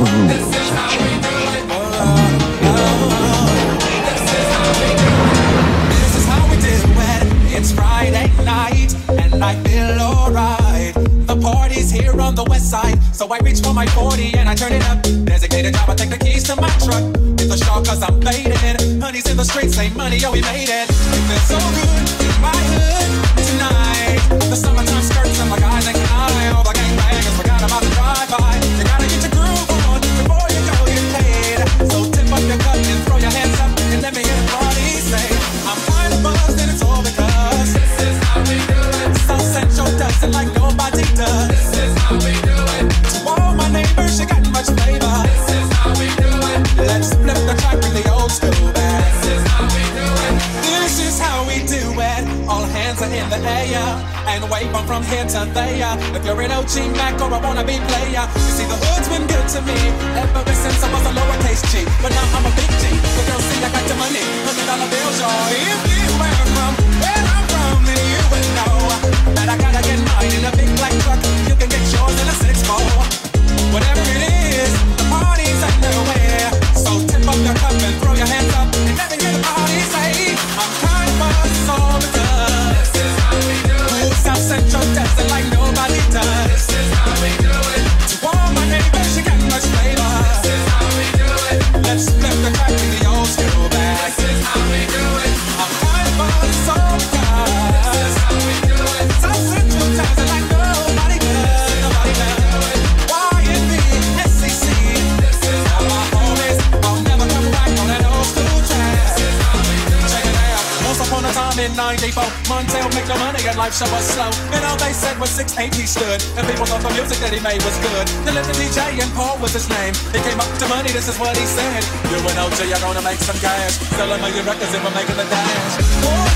the rules have changed. It's Friday night, and I feel alright. The party's here on the west side, so I reach for my 40 and I turn it up. Designated driver, take the keys to my truck. Hit the shop cause I'm faded. Honey's in the streets, say money, oh, we made it. It feels so good in my hood tonight. The summertime skirts and my guys wave 'em from here to there. If you're an OG Mac or a wannabe player, you see the hood's been good to me ever since I was a lowercase G. But now I'm a big G. The girls see I got the money, hundred dollar bills, y'all. If you were from where I'm from, then you would know that I gotta get mine in a big black truck. You can get yours in a six four. Life show was slow. And all they said was 6'8 he stood. And people thought the music that he made was good. The DJ and Paul was his name. He came up to money, this is what he said. You and Oji are gonna make some cash. Sell a million records and we're making the dash. Oh,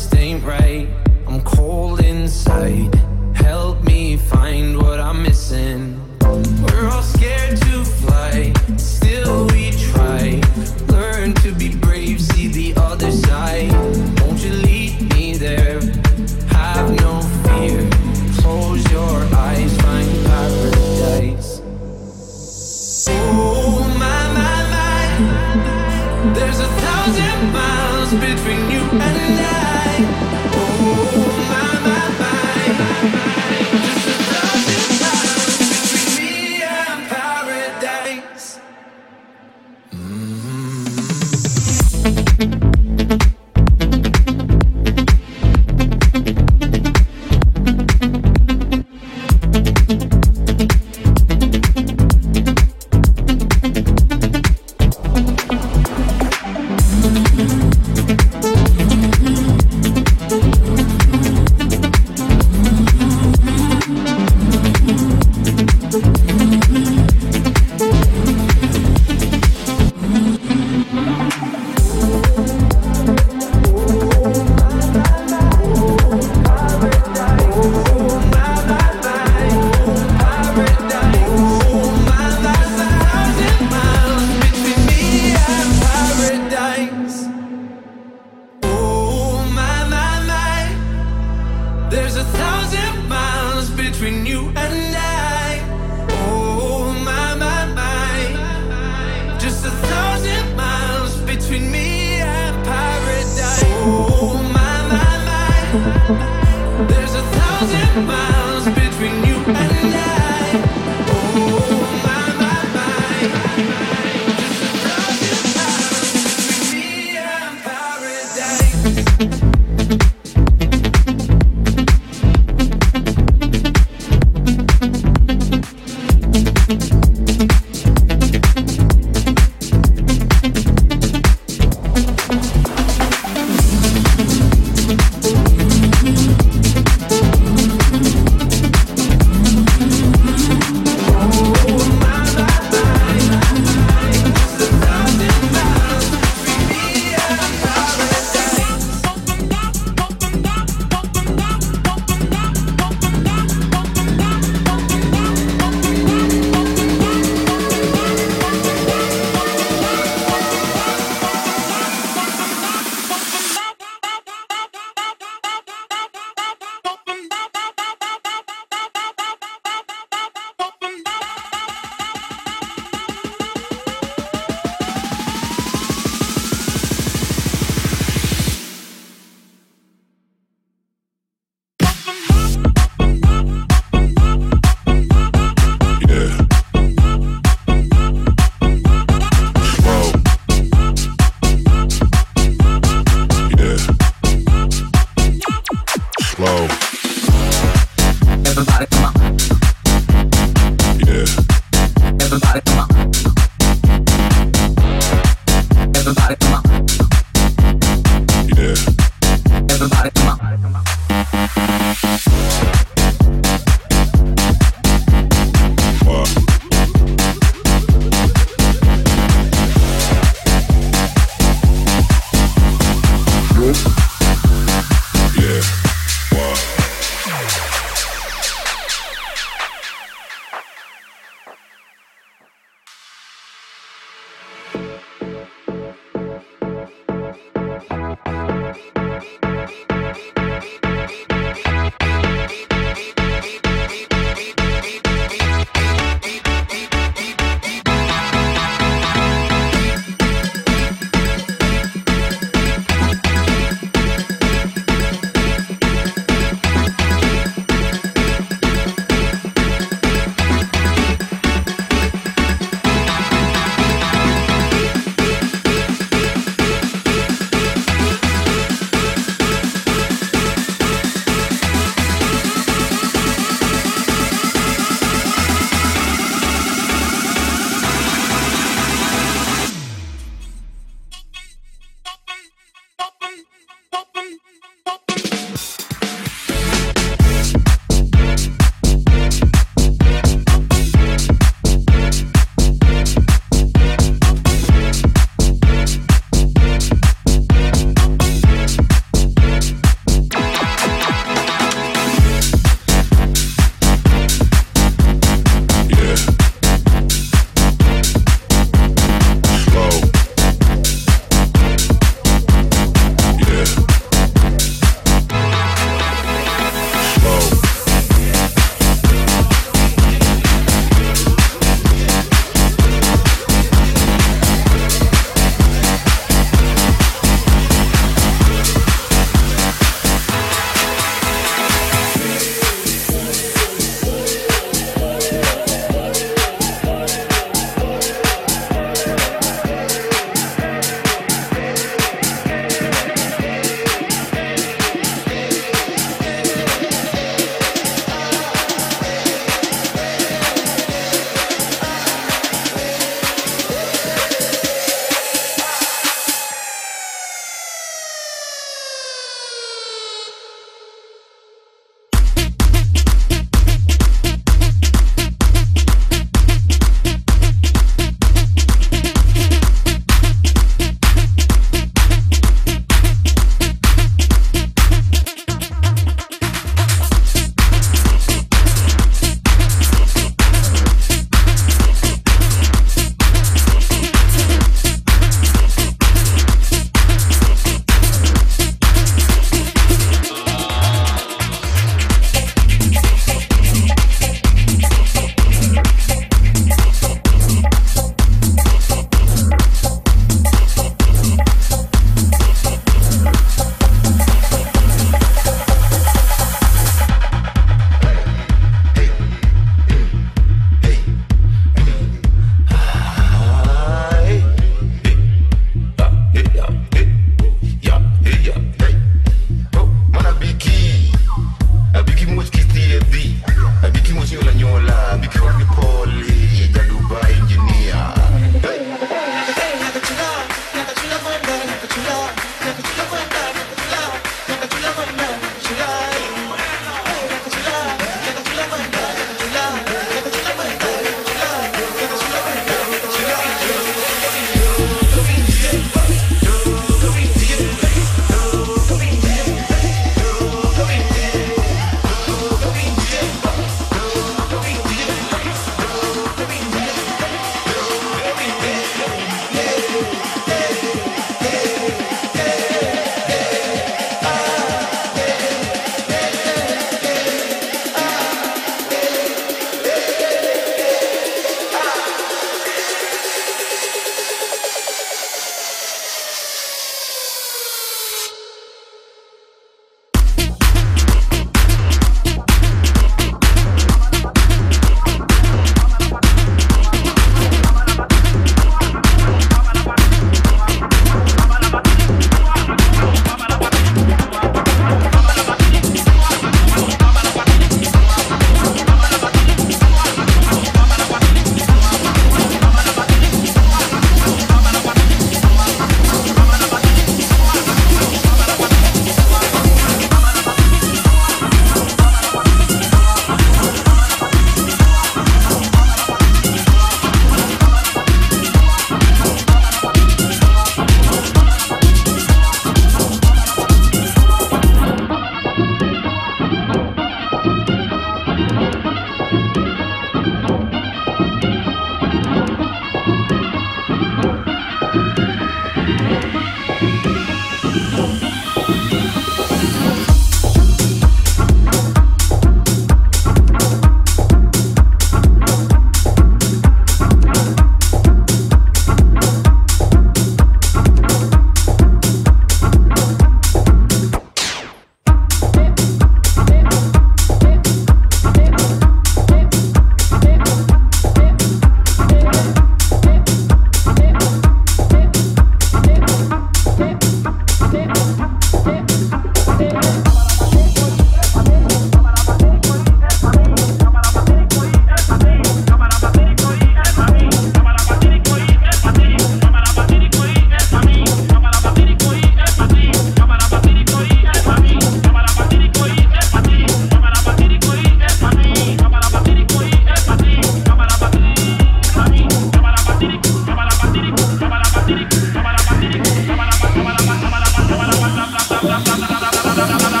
la la la la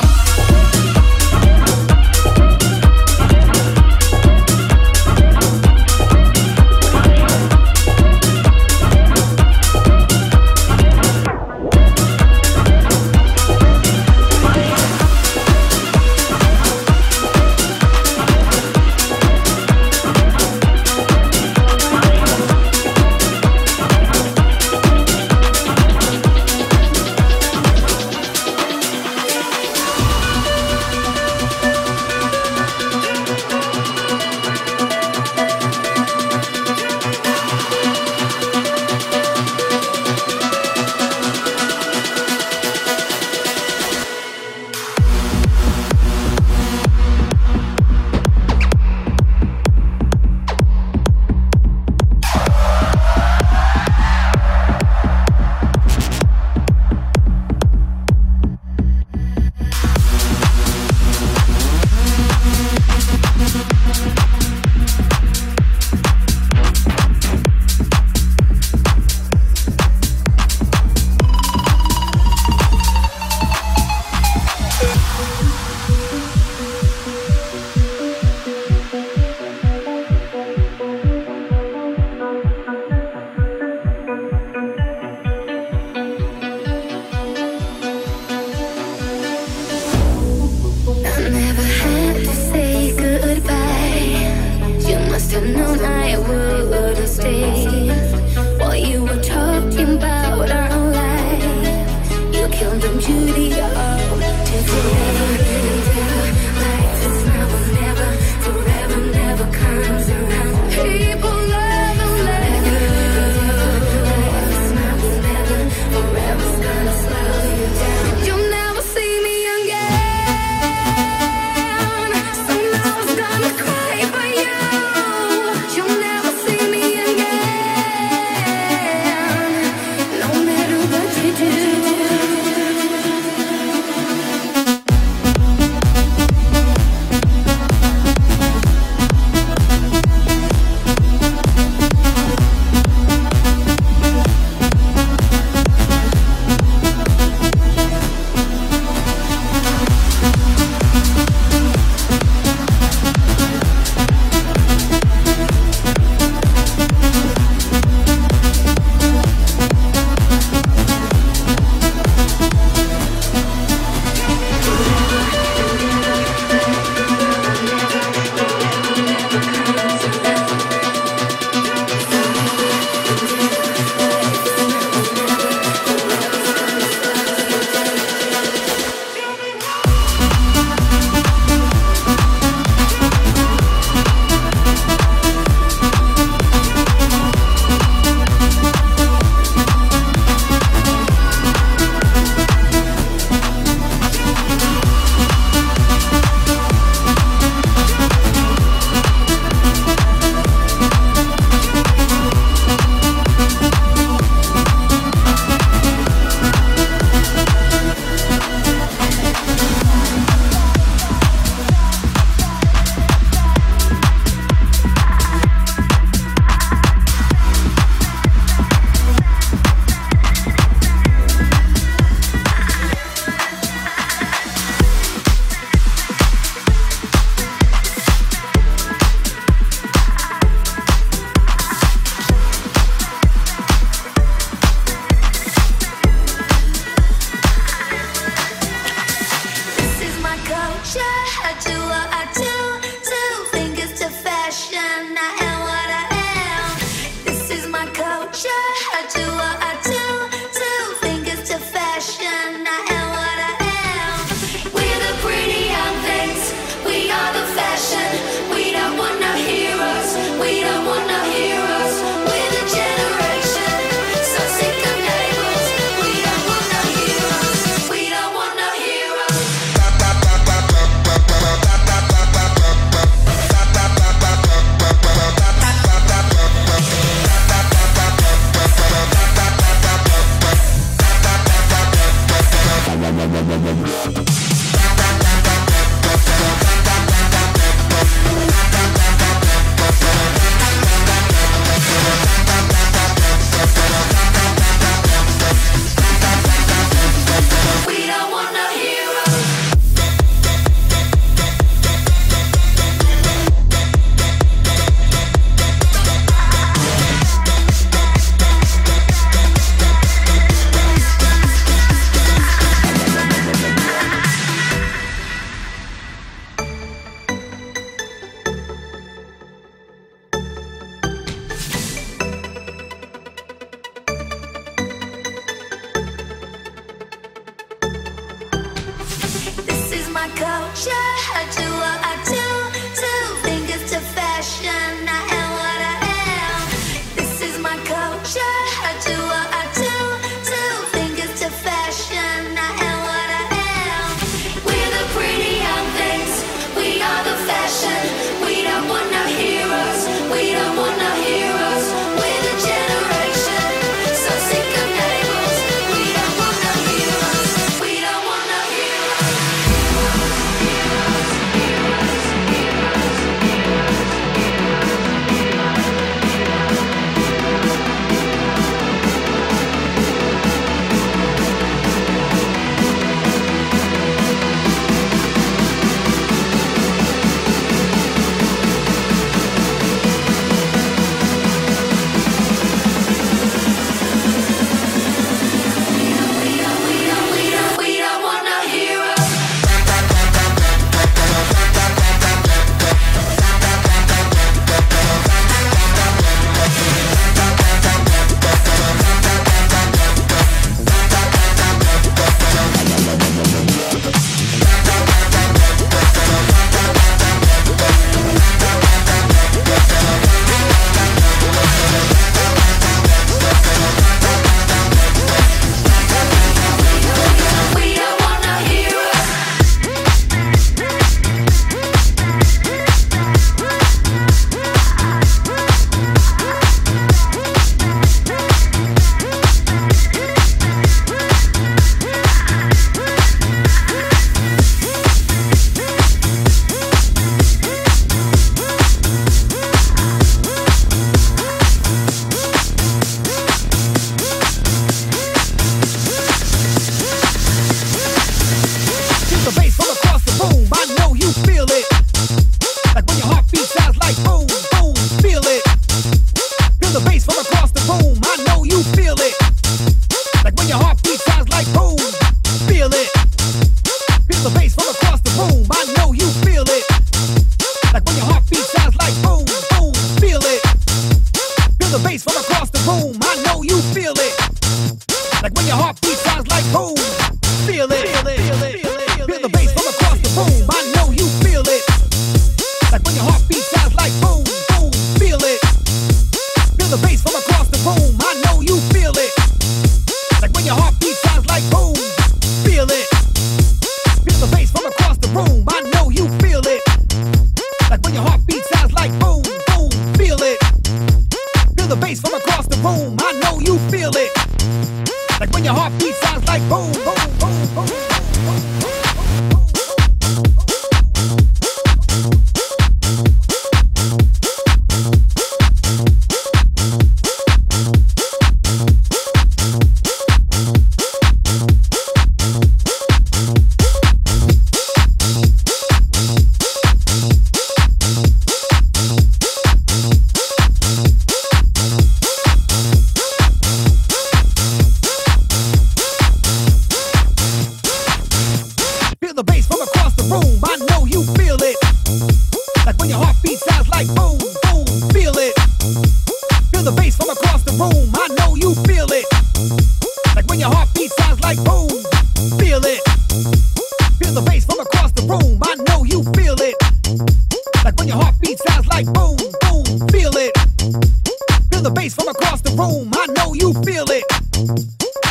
feel the bass from across the room. I know you feel it.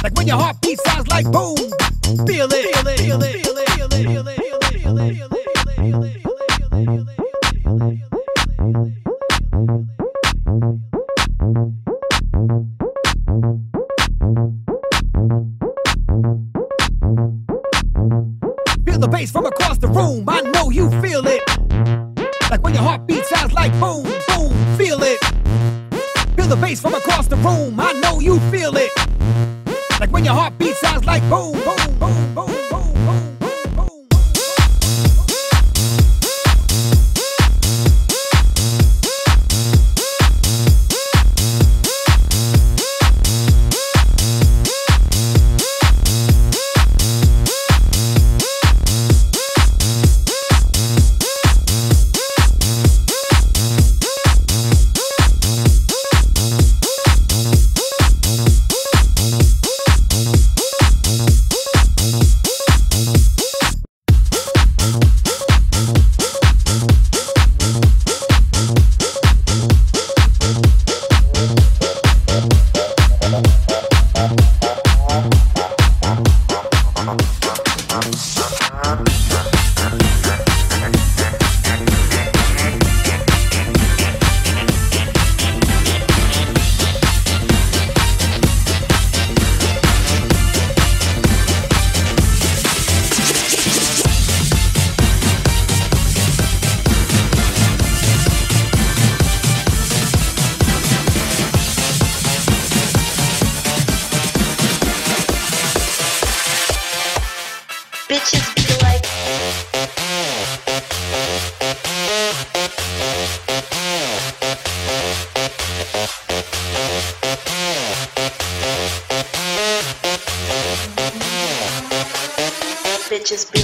Like when your heartbeat sounds like boom. Feel it. There are